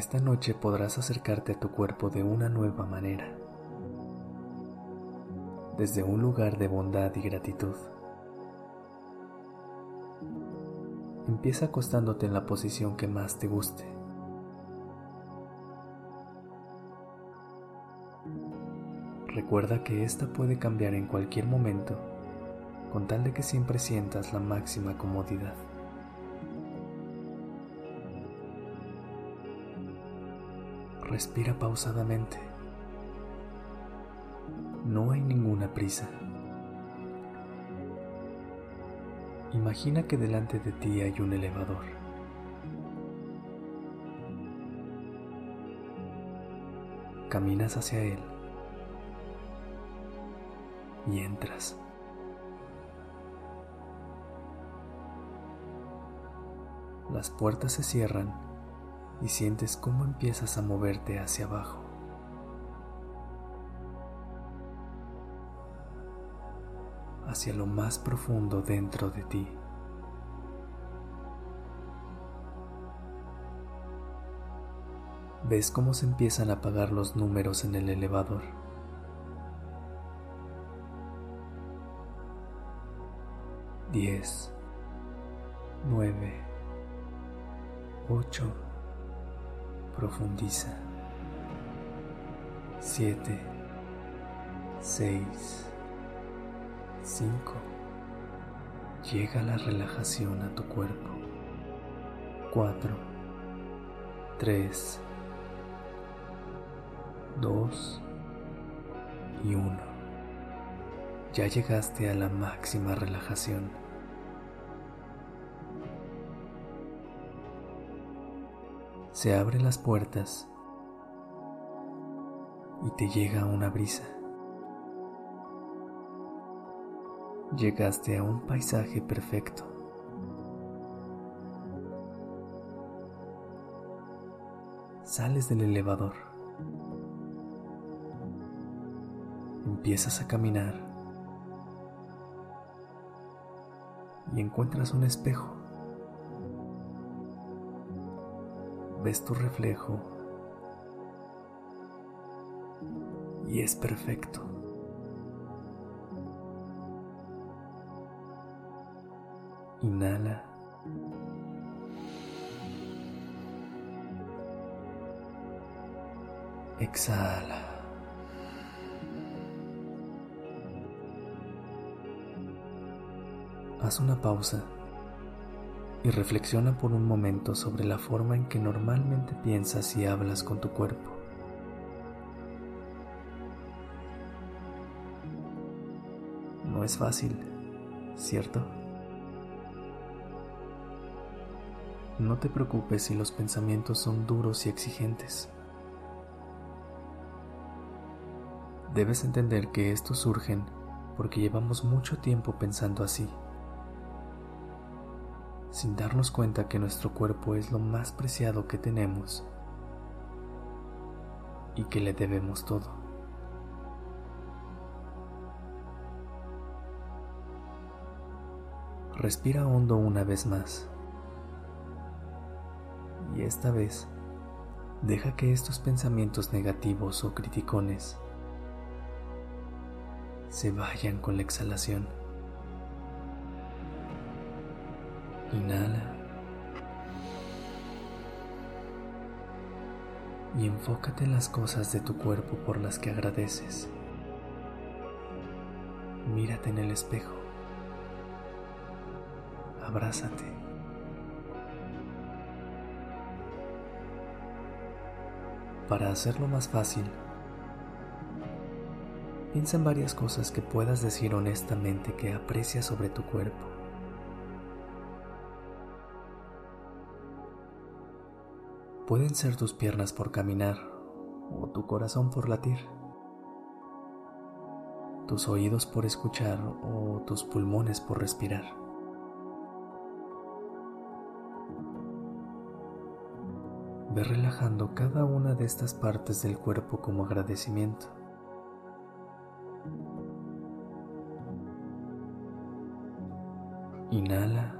Esta noche podrás acercarte a tu cuerpo de una nueva manera, desde un lugar de bondad y gratitud. Empieza acostándote en la posición que más te guste. Recuerda que esta puede cambiar en cualquier momento, con tal de que siempre sientas la máxima comodidad. Respira pausadamente. No hay ninguna prisa. Imagina que delante de ti hay un elevador. Caminas hacia él y entras. Las puertas se cierran y sientes cómo empiezas a moverte hacia abajo. hacia lo más profundo dentro de ti. Ves cómo se empiezan a apagar los números en el elevador. Diez, nueve, ocho, profundiza. 7, 6, 5. Llega la relajación a tu cuerpo. 4, 3, 2 y 1. Ya llegaste a la máxima relajación. Se abren las puertas y te llega una brisa. Llegaste a un paisaje perfecto. Sales del elevador. Empiezas a caminar y encuentras un espejo. Ves tu reflejo y es perfecto. Inhala. Exhala. Haz una pausa y reflexiona por un momento sobre la forma en que normalmente piensas y hablas con tu cuerpo. No es fácil, ¿cierto? No te preocupes si los pensamientos son duros y exigentes. Debes entender que estos surgen porque llevamos mucho tiempo pensando así sin darnos cuenta que nuestro cuerpo es lo más preciado que tenemos y que le debemos todo. Respira hondo una vez más. Y esta vez, deja que estos pensamientos negativos o criticones se vayan con la exhalación. Inhala. Y enfócate en las cosas de tu cuerpo por las que agradeces. Mírate en el espejo. Abrázate. Para hacerlo más fácil, piensa en varias cosas que puedas decir honestamente que aprecias sobre tu cuerpo. Pueden ser tus piernas por caminar o tu corazón por latir, tus oídos por escuchar o tus pulmones por respirar. Ve relajando cada una de estas partes del cuerpo como agradecimiento. Inhala.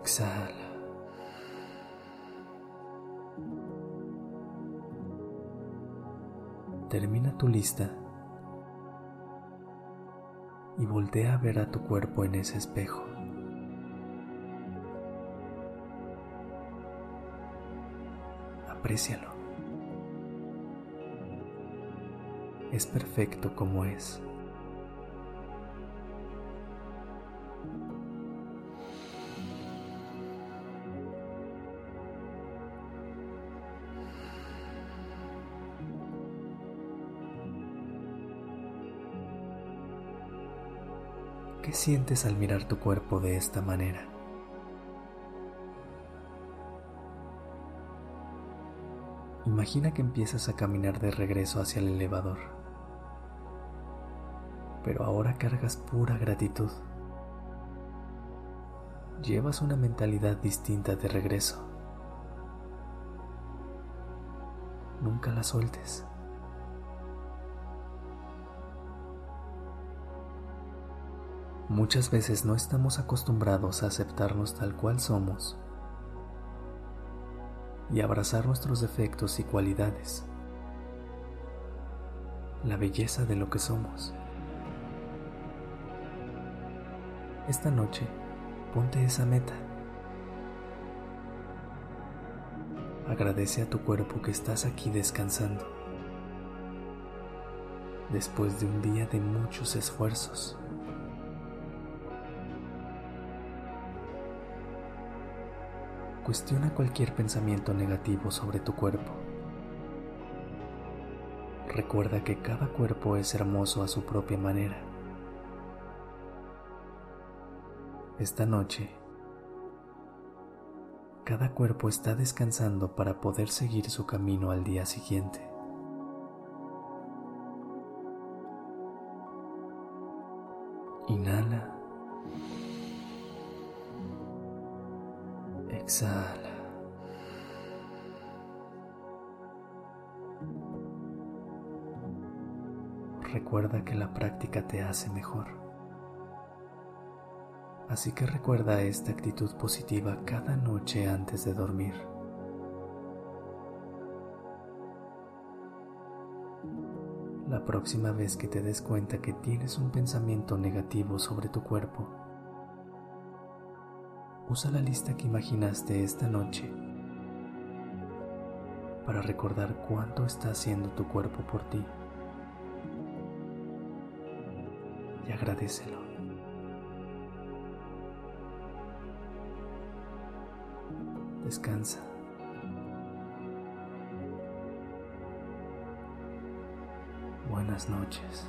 Exhala. Termina tu lista y voltea a ver a tu cuerpo en ese espejo. Aprécialo. Es perfecto como es. ¿Qué sientes al mirar tu cuerpo de esta manera? Imagina que empiezas a caminar de regreso hacia el elevador, pero ahora cargas pura gratitud. Llevas una mentalidad distinta de regreso. Nunca la sueltes. Muchas veces no estamos acostumbrados a aceptarnos tal cual somos y abrazar nuestros defectos y cualidades, la belleza de lo que somos. Esta noche, ponte esa meta. Agradece a tu cuerpo que estás aquí descansando, después de un día de muchos esfuerzos. Cuestiona cualquier pensamiento negativo sobre tu cuerpo. Recuerda que cada cuerpo es hermoso a su propia manera. Esta noche, cada cuerpo está descansando para poder seguir su camino al día siguiente. Recuerda que la práctica te hace mejor. Así que recuerda esta actitud positiva cada noche antes de dormir. La próxima vez que te des cuenta que tienes un pensamiento negativo sobre tu cuerpo, Usa la lista que imaginaste esta noche para recordar cuánto está haciendo tu cuerpo por ti agradecelo. Descansa. Buenas noches.